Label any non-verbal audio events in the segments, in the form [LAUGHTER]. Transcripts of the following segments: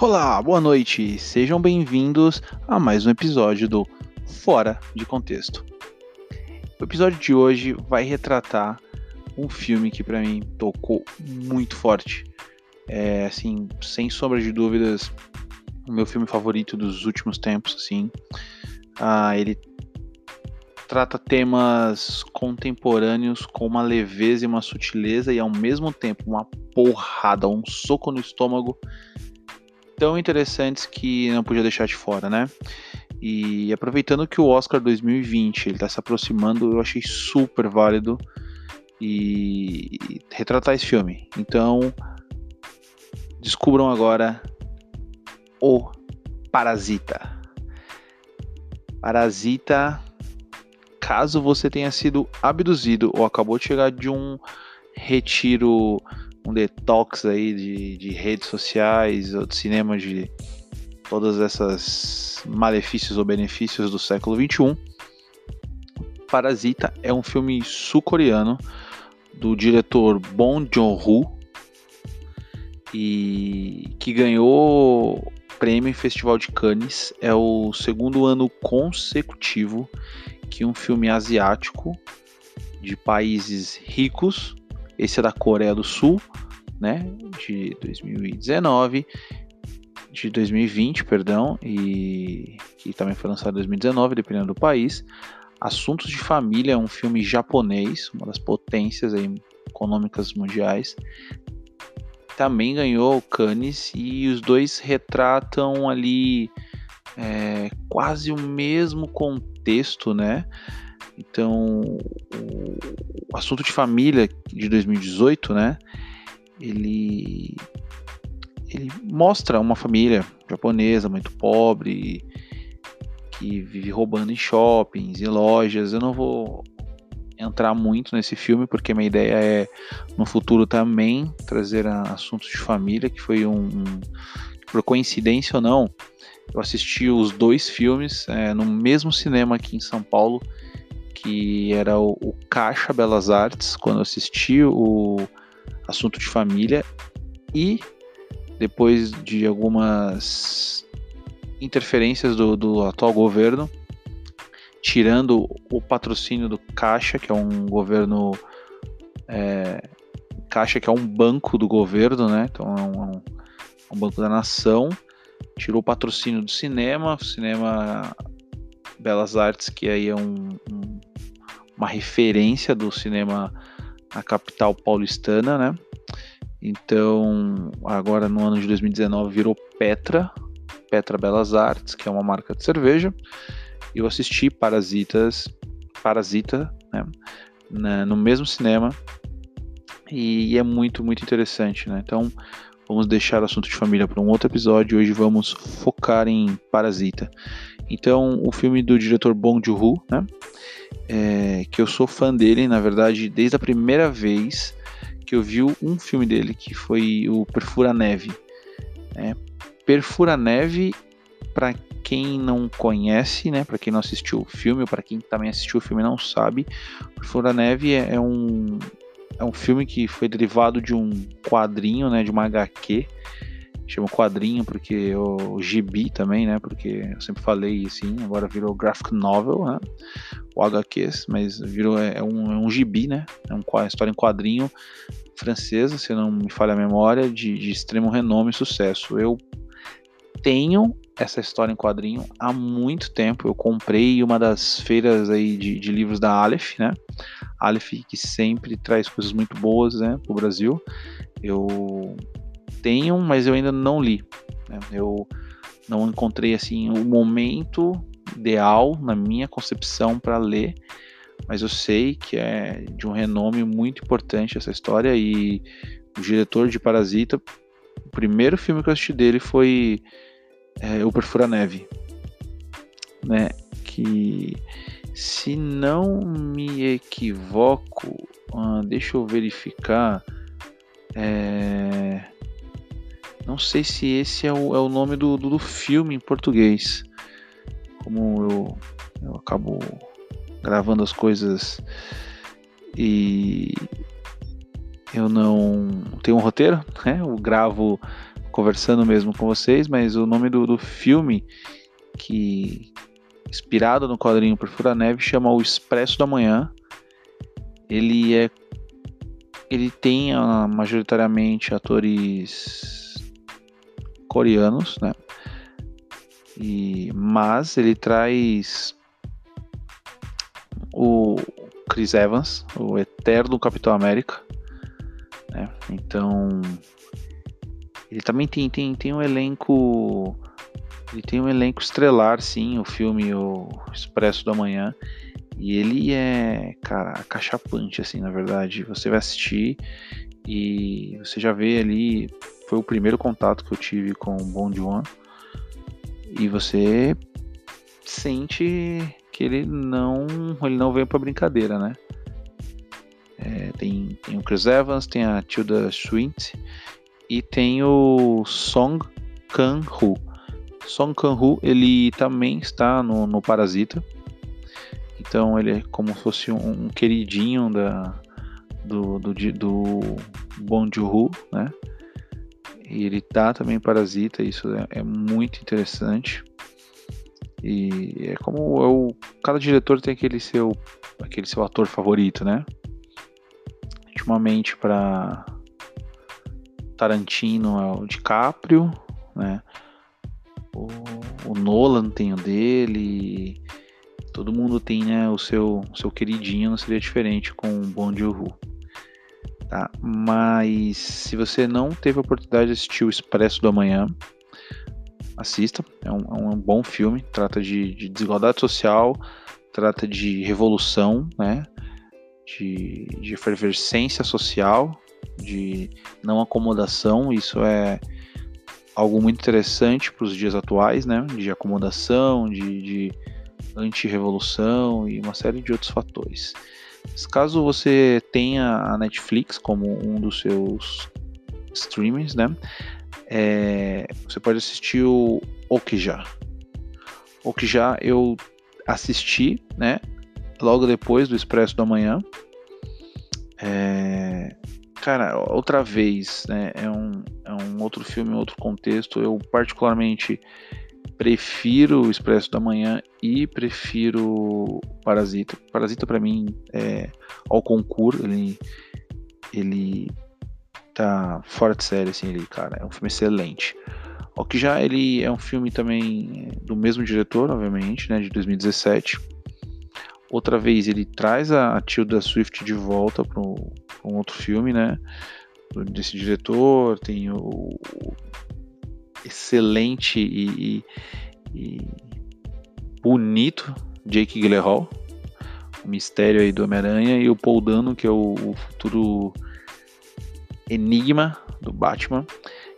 Olá, boa noite, sejam bem-vindos a mais um episódio do Fora de Contexto. O episódio de hoje vai retratar um filme que para mim tocou muito forte. É, assim, sem sombra de dúvidas, o meu filme favorito dos últimos tempos, assim. Ah, ele trata temas contemporâneos com uma leveza e uma sutileza e ao mesmo tempo uma porrada, um soco no estômago tão interessantes que não podia deixar de fora, né? E aproveitando que o Oscar 2020 ele está se aproximando, eu achei super válido e retratar esse filme. Então, descubram agora o Parasita. Parasita, caso você tenha sido abduzido ou acabou de chegar de um retiro um detox aí de, de redes sociais ou de cinema de todas essas malefícios ou benefícios do século XXI. Parasita é um filme sul-coreano do diretor Bong Joon-ho e que ganhou prêmio em Festival de Cannes. É o segundo ano consecutivo que um filme asiático de países ricos esse é da Coreia do Sul, né? De 2019, de 2020, perdão, e que também foi lançado em 2019, dependendo do país. Assuntos de Família é um filme japonês, uma das potências aí, econômicas mundiais. Também ganhou o Cannes e os dois retratam ali é, quase o mesmo contexto, né? Então, o assunto de família de 2018, né? Ele ele mostra uma família japonesa muito pobre que vive roubando em shoppings e lojas. Eu não vou entrar muito nesse filme porque minha ideia é no futuro também trazer assuntos de família, que foi um, um por coincidência ou não, eu assisti os dois filmes é, no mesmo cinema aqui em São Paulo que era o, o Caixa Belas Artes, quando assisti o Assunto de Família, e depois de algumas interferências do, do atual governo, tirando o patrocínio do Caixa, que é um governo. É, Caixa, que é um banco do governo, né? Então é um, é um banco da nação. Tirou o patrocínio do cinema, o cinema Belas Artes, que aí é um, um uma referência do cinema na capital paulistana, né? Então, agora no ano de 2019 virou Petra, Petra Belas Artes, que é uma marca de cerveja. Eu assisti Parasitas, Parasita, né? Na, no mesmo cinema e, e é muito, muito interessante, né? Então, vamos deixar o assunto de família para um outro episódio. Hoje vamos focar em Parasita. Então, o filme do diretor Bong Joon-ho, né? É, que eu sou fã dele, na verdade, desde a primeira vez que eu vi um filme dele, que foi o Perfura Neve. É, Perfura Neve, para quem não conhece, né, para quem não assistiu o filme, ou para quem também assistiu o filme e não sabe, Perfura Neve é, é, um é um filme que foi derivado de um quadrinho, né, de uma HQ chama quadrinho porque o, gibi também, né? Porque eu sempre falei assim, agora virou graphic novel, né? O HQs, mas virou é, é um, é um gibi, né? É uma história em quadrinho francesa, se não me falha a memória, de, de extremo renome e sucesso. Eu tenho essa história em quadrinho há muito tempo. Eu comprei uma das feiras aí de, de livros da Aleph, né? Aleph que sempre traz coisas muito boas, né, para o Brasil. Eu tenho, mas eu ainda não li. Né? Eu não encontrei assim o momento ideal na minha concepção para ler, mas eu sei que é de um renome muito importante essa história e o diretor de Parasita, o primeiro filme que eu assisti dele foi é, O Perfura Neve, né? Que se não me equivoco, uh, deixa eu verificar. É, não sei se esse é o, é o nome do, do, do, filme em português. Como eu, eu acabo gravando as coisas e eu não tenho um roteiro, né? Eu gravo conversando mesmo com vocês, mas o nome do, do filme que inspirado no quadrinho Perfura Neve chama O Expresso da Manhã. Ele é ele tem uh, majoritariamente atores coreanos, né? E, mas ele traz o Chris Evans, o eterno Capitão América, né? Então ele também tem, tem, tem um elenco ele tem um elenco estrelar, sim, o filme O Expresso da Manhã. E ele é, cara, acachapante, assim, na verdade. Você vai assistir e você já vê ali. Foi o primeiro contato que eu tive com o Bond One. E você sente que ele não ele não veio para brincadeira, né? É, tem, tem o Chris Evans, tem a Tilda Swinton e tem o Song Kang-ho. Song Kang-ho ele também está no, no Parasita. Então ele é como se fosse um, um queridinho da, do, do, do Bong Joon-ho, né? E ele tá também Parasita, isso é, é muito interessante. E é como eu, cada diretor tem aquele seu aquele seu ator favorito, né? Ultimamente para Tarantino é o DiCaprio, né? O, o Nolan tem o dele. Todo mundo tem, né, o seu, o seu queridinho, não seria diferente com o Bon Joon-ho. Tá? Mas se você não teve a oportunidade de assistir o Expresso do Amanhã, assista. É um, é um bom filme. Trata de, de, desigualdade social, trata de revolução, né? De, de efervescência social, de não acomodação. Isso é algo muito interessante para os dias atuais, né? De acomodação, de, de anti-revolução e uma série de outros fatores. Caso você tenha a Netflix como um dos seus streamings, né? É, você pode assistir o Okja. Okja eu assisti, né? Logo depois do Expresso da Manhã. É, cara, outra vez, né? É um, é um outro filme, outro contexto. Eu particularmente prefiro o Expresso da Manhã e prefiro Parasita. Parasita para mim é ao concurso, ele ele tá fora de série assim, ele, cara, é um filme excelente. O que já ele é um filme também do mesmo diretor, obviamente, né, de 2017. Outra vez ele traz a, Tilda Swift de volta para um outro filme, né? Desse diretor, tem o, excelente e, e, e bonito Jake Gyllenhaal, o mistério aí do Homem-Aranha, e o Paul Dano, que é o, o futuro enigma do Batman.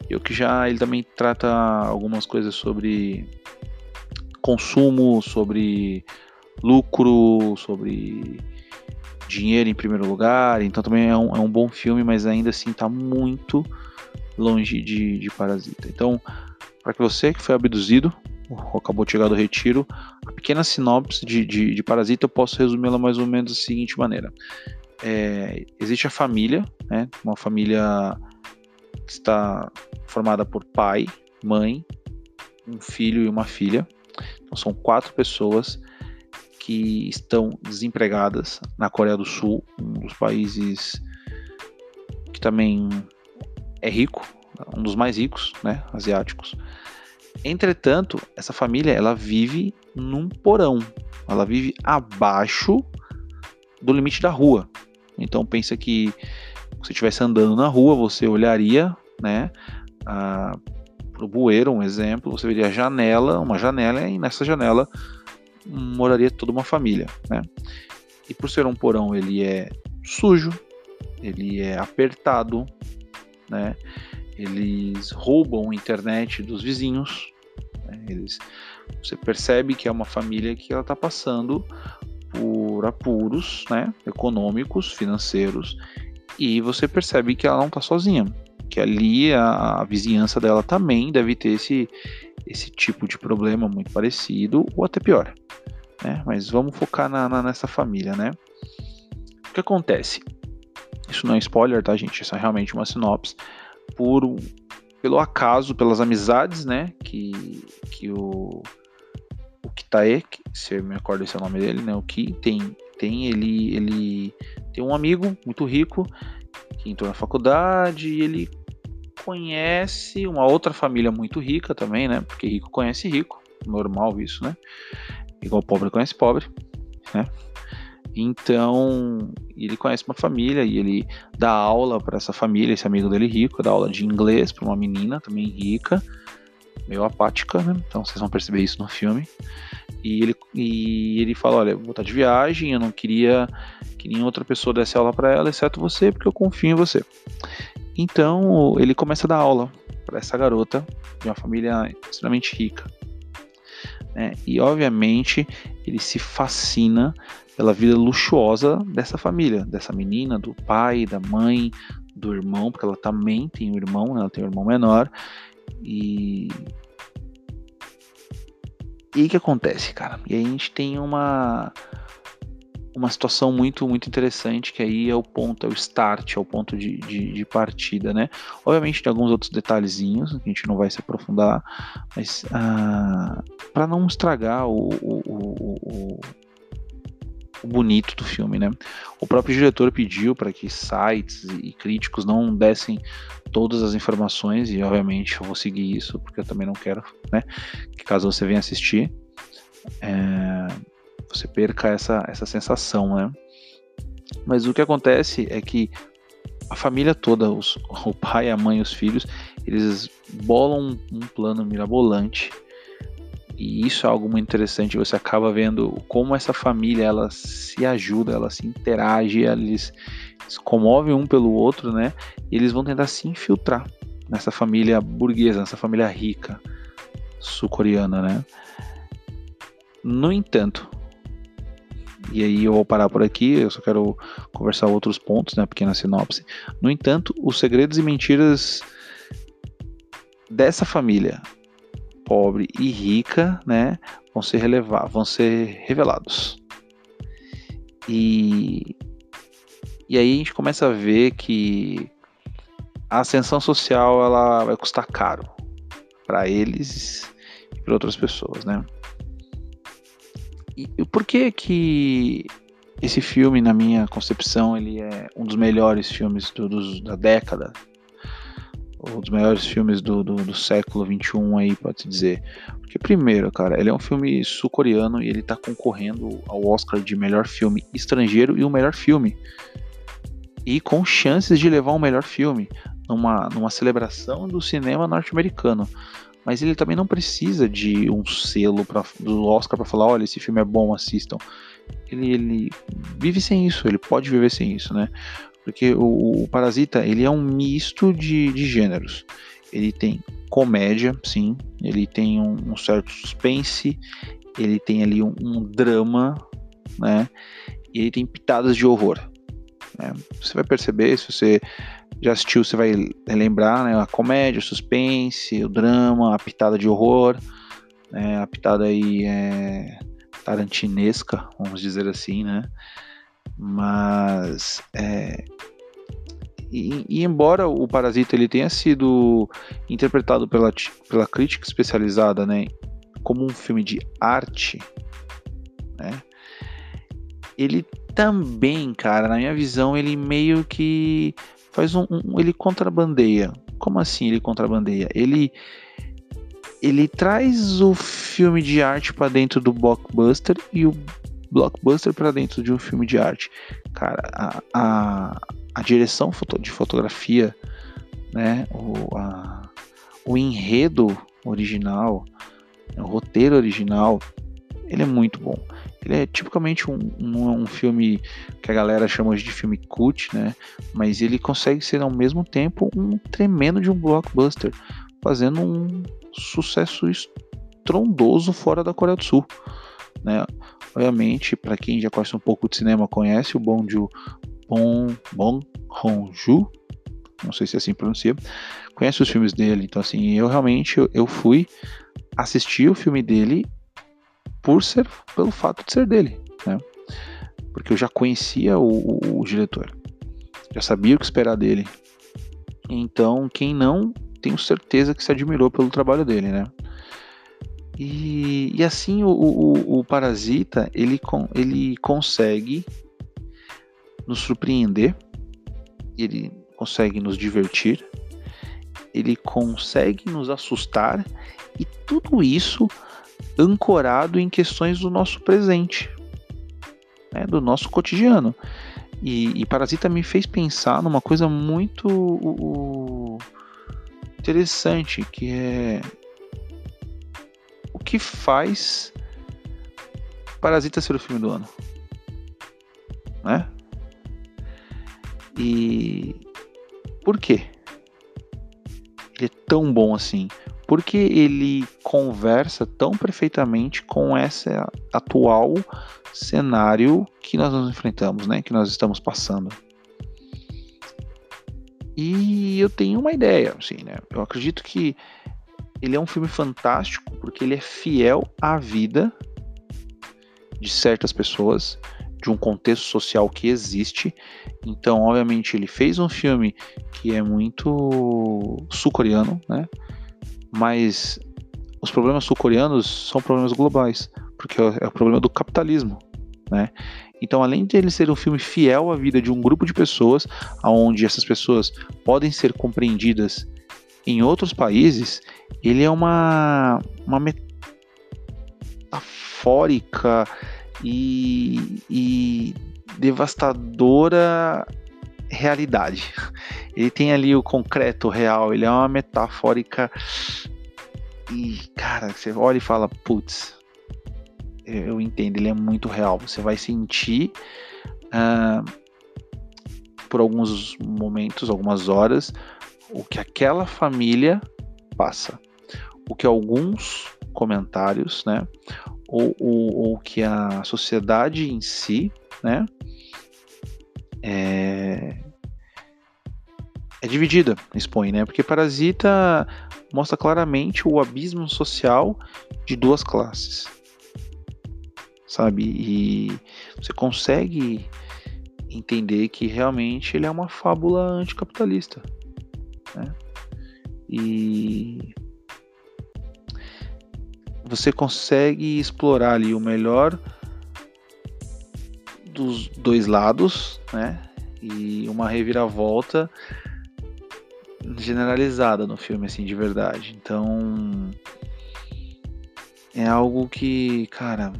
E o que já ele também trata algumas coisas sobre consumo, sobre lucro, sobre dinheiro em primeiro lugar. Então também é um, é um bom filme, mas ainda assim está muito longe de, de Parasita. Então, para que você que foi abduzido, ou acabou de chegar do retiro, a pequena sinopse de, de, de Parasita eu posso resumi-la mais ou menos da seguinte maneira. É, existe a família, né, uma família que está formada por pai, mãe, um filho e uma filha. Então são quatro pessoas que estão desempregadas na Coreia do Sul, um dos países que também é rico, um dos mais ricos, né, asiáticos. Entretanto, essa família ela vive num porão, ela vive abaixo do limite da rua. Então pensa que se estivesse andando na rua, você olharia, né, para o bueiro, um exemplo, você veria a janela, uma janela e nessa janela moraria toda uma família, né? E por ser um porão, ele é sujo, ele é apertado, né? Eles roubam a internet dos vizinhos. Né? Eles, você percebe que é uma família que ela está passando por apuros, né? Econômicos, financeiros, e você percebe que ela não está sozinha, que ali a, a vizinhança dela também deve ter esse esse tipo de problema muito parecido ou até pior. Né? Mas vamos focar na, na, nessa família, né? O que acontece? Isso não é spoiler, tá, gente? Isso é realmente uma sinopse. Por pelo acaso, pelas amizades, né, que, que o, o Kitae, se eu me recordo esse é o nome dele, né, o Ki tem, tem ele, ele tem um amigo muito rico que entrou na faculdade e ele conhece uma outra família muito rica também, né, porque rico conhece rico, normal isso, né, igual pobre conhece pobre, né, então, ele conhece uma família e ele dá aula para essa família, esse amigo dele rico, dá aula de inglês para uma menina também rica, meio apática, né? Então vocês vão perceber isso no filme. E ele, e ele fala: Olha, vou estar de viagem, eu não queria que nenhuma outra pessoa desse aula para ela, exceto você, porque eu confio em você. Então ele começa a dar aula para essa garota de uma família extremamente rica. Né? E obviamente ele se fascina pela vida luxuosa dessa família, dessa menina, do pai, da mãe, do irmão, porque ela também tem um irmão, né? ela tem um irmão menor. E. E o que acontece, cara? E aí a gente tem uma uma situação muito muito interessante que aí é o ponto, é o start, é o ponto de, de, de partida, né? Obviamente tem alguns outros detalhezinhos que a gente não vai se aprofundar, mas ah, para não estragar o, o, o, bonito do filme, né? O próprio diretor pediu para que sites e críticos não dessem todas as informações e obviamente eu vou seguir isso porque eu também não quero, né? Que caso você venha assistir, é, você perca essa essa sensação, né? Mas o que acontece é que a família toda, os, [LAUGHS] o pai, a mãe, os filhos, eles bolam um plano mirabolante e isso é algo muito interessante. Você acaba vendo como essa família ela se ajuda, ela se interage, eles se comovem um pelo outro, né? E eles vão tentar se infiltrar nessa família burguesa, nessa família rica sul-coreana, né? No entanto, e aí eu vou parar por aqui, eu só quero conversar outros pontos, né? Pequena sinopse. No entanto, os segredos e mentiras dessa família pobre e rica, né, vão ser relevar, vão ser revelados. E e aí a gente começa a ver que a ascensão social ela vai custar caro para eles e para outras pessoas, né? E, por que que esse filme, na minha concepção, ele é um dos melhores filmes do, da década um dos melhores filmes do, do, do século XXI aí, pode-se dizer. Porque, primeiro, cara, ele é um filme sul-coreano e ele tá concorrendo ao Oscar de melhor filme estrangeiro e o melhor filme. E com chances de levar o um melhor filme numa, numa celebração do cinema norte-americano. Mas ele também não precisa de um selo pra, do Oscar para falar: olha, esse filme é bom, assistam. Ele, ele vive sem isso, ele pode viver sem isso, né? Porque o, o Parasita, ele é um misto de, de gêneros. Ele tem comédia, sim, ele tem um, um certo suspense, ele tem ali um, um, drama, né? E ele tem pitadas de horror. Né? Você vai perceber, se você já assistiu, você vai lembrar, né? A comédia, o suspense, o drama, a pitada de horror, né? A pitada aí é tarantinesca, vamos dizer assim, né? Mas é, e, e, embora o Parasita ele tenha sido interpretado pela, pela crítica especializada, né, como um filme de arte, né, ele também, cara, na minha visão, ele meio que faz um, um ele contrabandeia. Como assim ele contrabandeia? Ele ele traz o filme de arte para dentro do blockbuster e o blockbuster para dentro de um filme de arte. Cara, a, a, a direção de fotografia, né, o, a, o enredo original, o roteiro original, ele é muito bom. Ele é tipicamente um, um, um, filme que a galera chama de filme cult, né? Mas ele consegue ser ao mesmo tempo um tremendo de um blockbuster, fazendo um sucesso estrondoso fora da Coreia do Sul, né? Obviamente, para quem já conhece um pouco de cinema, conhece o Bong Joon Bon, bon Honju, não sei se é assim pronuncia, conhece os filmes dele. Então, assim, eu realmente eu fui assistir o filme dele por ser, pelo fato de ser dele, né? Porque eu já conhecia o, o, o diretor, já sabia o que esperar dele. Então, quem não tenho certeza que se admirou pelo trabalho dele, né? E, e assim o, o, o, Parasita ele, ele consegue nos surpreender, ele consegue nos divertir, ele consegue nos assustar e tudo isso ancorado em questões do nosso presente, né, do nosso cotidiano. E, e, Parasita me fez pensar numa coisa muito interessante, que é o que faz Parasita ser o filme do ano, né? E por quê? Ele é tão bom assim? Porque ele conversa tão perfeitamente com esse atual cenário que nós nos enfrentamos, né? Que nós estamos passando. E eu tenho uma ideia, assim, né? Eu acredito que ele é um filme fantástico porque ele é fiel à vida de certas pessoas, de um contexto social que existe. Então, obviamente, ele fez um filme que é muito sul-coreano, né? Mas os problemas sul-coreanos são problemas globais, porque é o problema do capitalismo, né? Então, além de ele ser um filme fiel à vida de um grupo de pessoas, onde essas pessoas podem ser compreendidas em outros países, ele é uma, uma metafórica e, e devastadora realidade. Ele tem ali o concreto real, ele é uma metafórica e, cara, você olha e fala, putz, eu entendo, ele é muito real. Você vai sentir uh, por alguns momentos, algumas horas, o que aquela família passa, o que alguns comentários, né, ou, ou que a sociedade em si, né, é, é dividida, expõe, né, porque Parasita mostra claramente o abismo social de duas classes, sabe, e você consegue entender que realmente ele é uma fábula anticapitalista, né? E você consegue explorar ali o melhor dos dois lados, né? E uma reviravolta generalizada no filme, assim, de verdade. Então, é algo que, cara,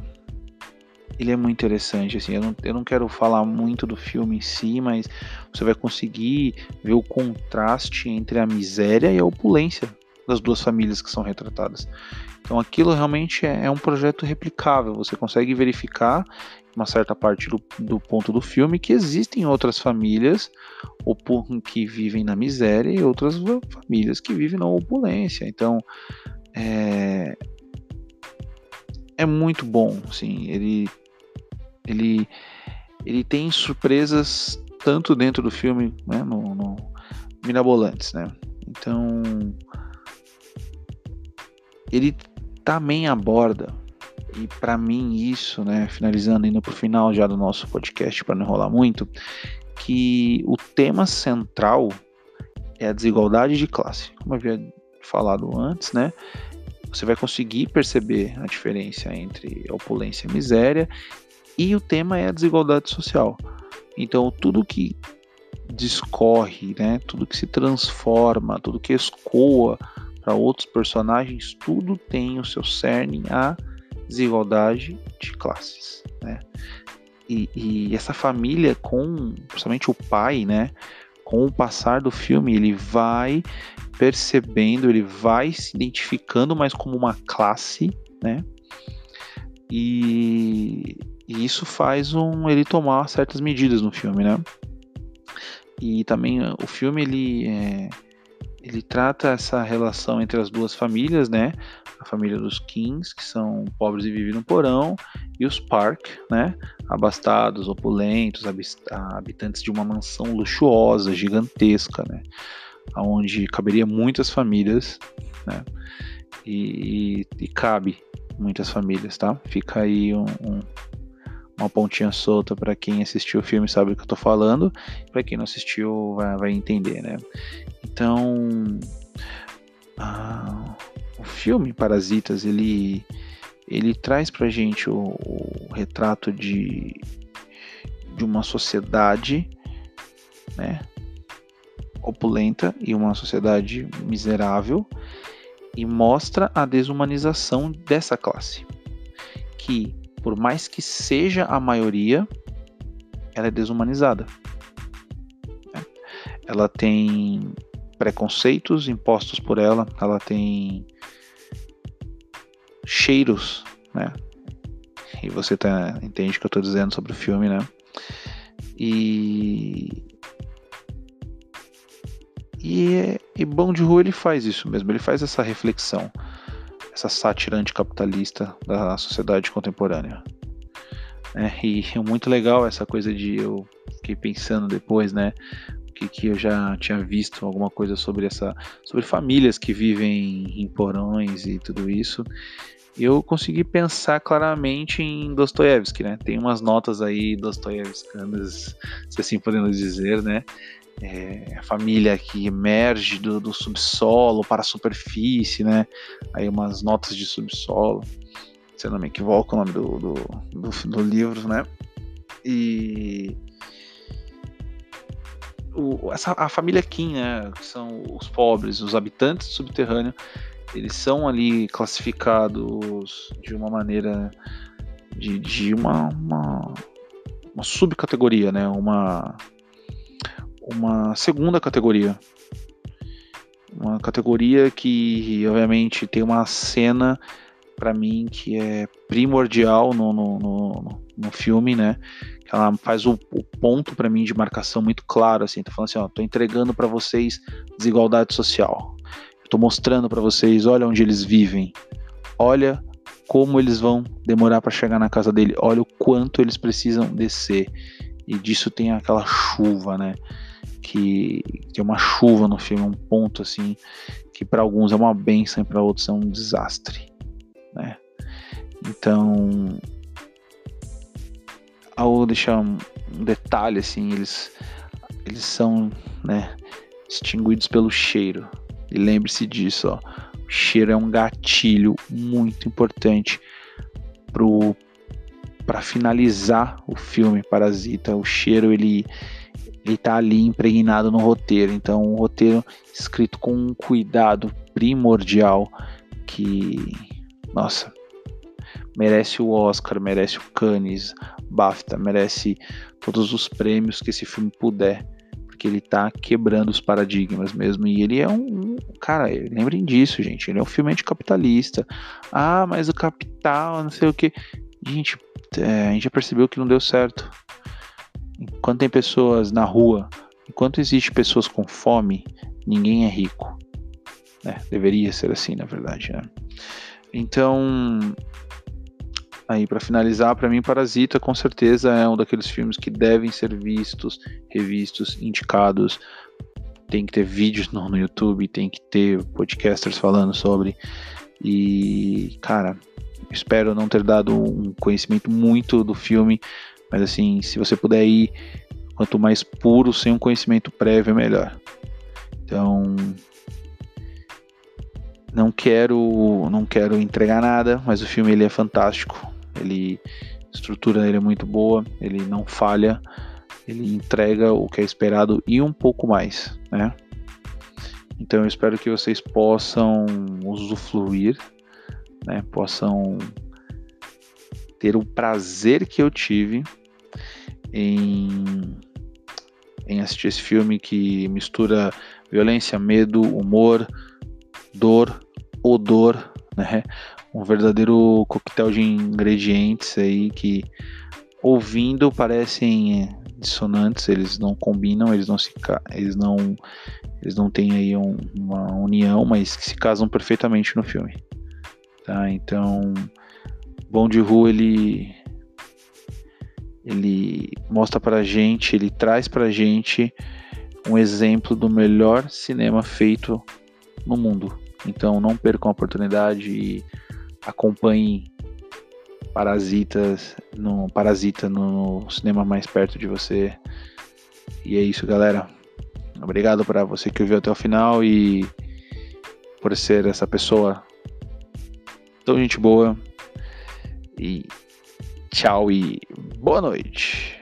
ele é muito interessante, assim, eu não, eu não quero falar muito do filme em si, mas você vai conseguir ver o contraste entre a miséria e a opulência das duas famílias que são retratadas. Então aquilo realmente é, é um projeto replicável, você consegue verificar uma certa parte do, do ponto do filme que existem outras famílias que vivem na miséria e outras famílias que vivem na opulência. Então é, é muito bom, assim, ele ele, ele tem surpresas tanto dentro do filme, né, no, no mirabolantes, né? Então, ele também aborda e para mim isso, né, finalizando indo para o final já do nosso podcast para não enrolar muito, que o tema central é a desigualdade de classe, como eu havia falado antes, né? Você vai conseguir perceber a diferença entre opulência e miséria e o tema é a desigualdade social. Então, tudo que discorre, né, tudo que se transforma, tudo que escoa para outros personagens, tudo tem o seu cerne a desigualdade de classes, né? E, e, essa família com, principalmente o pai, né, com o passar do filme, ele vai percebendo, ele vai se identificando mais como uma classe, né? E, e isso faz um, ele tomar certas medidas no filme, né? E também o filme ele, é, ele trata essa relação entre as duas famílias, né? A família dos Kings, que são pobres e vivem no porão, e os Park, né? Abastados, opulentos, habitantes de uma mansão luxuosa, gigantesca, né? Onde caberia muitas famílias, né? E, e, e cabe muitas famílias, tá? Fica aí um, um uma pontinha solta para quem assistiu o filme sabe o que eu tô falando, para quem não assistiu vai, vai entender, né? Então, a, o filme Parasitas ele ele traz pra gente o, o retrato de, de uma sociedade né, opulenta e uma sociedade miserável e mostra a desumanização dessa classe, que por mais que seja a maioria, ela é desumanizada. Né? Ela tem preconceitos impostos por ela, ela tem cheiros, né? E você tá, entende o que eu estou dizendo sobre o filme, né? E e, e Bom de Rua ele faz isso mesmo, ele faz essa reflexão, essa sátira anticapitalista da sociedade contemporânea. É, e é muito legal essa coisa de eu fiquei pensando depois, né? Que, que eu já tinha visto alguma coisa sobre essa sobre famílias que vivem em porões e tudo isso eu consegui pensar claramente em Dostoiévski, né? Tem umas notas aí dostoiévskianas, se assim podemos dizer, né? É, a família que emerge do, do, subsolo para a superfície, né? Aí umas notas de subsolo, se eu não me equivoco o nome do, do, do, do livro, né? E o, essa, a família Kim, né? Que são os pobres, os habitantes do subterrâneo, eles são ali classificados de uma maneira de, de uma, uma, uma subcategoria, né? Uma, uma segunda categoria. Uma categoria que, obviamente, tem uma cena para mim que é primordial no, no, no, no filme, né? Que ela faz o, o ponto para mim de marcação muito claro, assim, tá falando assim, ó, tô entregando para vocês desigualdade social. Tô mostrando para vocês, olha onde eles vivem. Olha como eles vão demorar para chegar na casa dele. Olha o quanto eles precisam descer. E disso tem aquela chuva, né? Que tem uma chuva no filme, um ponto assim que para alguns é uma benção e para outros é um desastre, né? Então, ao deixar um detalhe assim, eles eles são, né, distinguidos pelo cheiro. E lembre-se disso, ó. O cheiro é um gatilho muito importante para finalizar o filme Parasita. O cheiro ele ele tá ali impregnado no roteiro. Então, um roteiro escrito com um cuidado primordial que, nossa, merece o Oscar, merece o Cannes, BAFTA, merece todos os prêmios que esse filme puder porque ele tá quebrando os paradigmas mesmo. E ele é um. Cara, lembrem disso, gente. Ele é um filme anticapitalista. Ah, mas o capital, não sei o que. Gente, é, a gente já percebeu que não deu certo. Enquanto tem pessoas na rua, enquanto existe pessoas com fome, ninguém é rico. É, deveria ser assim, na verdade, né? Então, Aí, para finalizar, para mim, Parasita com certeza é um daqueles filmes que devem ser vistos, revistos, indicados. Tem que ter vídeos no, no YouTube, tem que ter podcasters falando sobre. E, cara, espero não ter dado um conhecimento muito do filme, mas assim, se você puder ir, quanto mais puro, sem um conhecimento prévio, é melhor. Então, não quero, não quero entregar nada, mas o filme ele é fantástico. Ele a estrutura dele é muito boa, ele não falha, ele entrega o que é esperado e um pouco mais, né? Então eu espero que vocês possam usufruir, né? Possam ter o prazer que eu tive em, em assistir esse filme que mistura violência, medo, humor, dor, odor, né? um verdadeiro coquetel de ingredientes aí que ouvindo parecem dissonantes, eles não combinam, eles não se eles não eles não têm aí um, uma união, mas que se casam perfeitamente no filme. Tá? Então, Bom de Rua ele ele mostra pra gente, ele traz pra gente um exemplo do melhor cinema feito no mundo. Então não percam a oportunidade e acompanhe Parasitas no Parasita no cinema mais perto de você. E é isso, galera. Obrigado para você que ouviu até o final e por ser essa pessoa tão gente boa. E tchau e boa noite.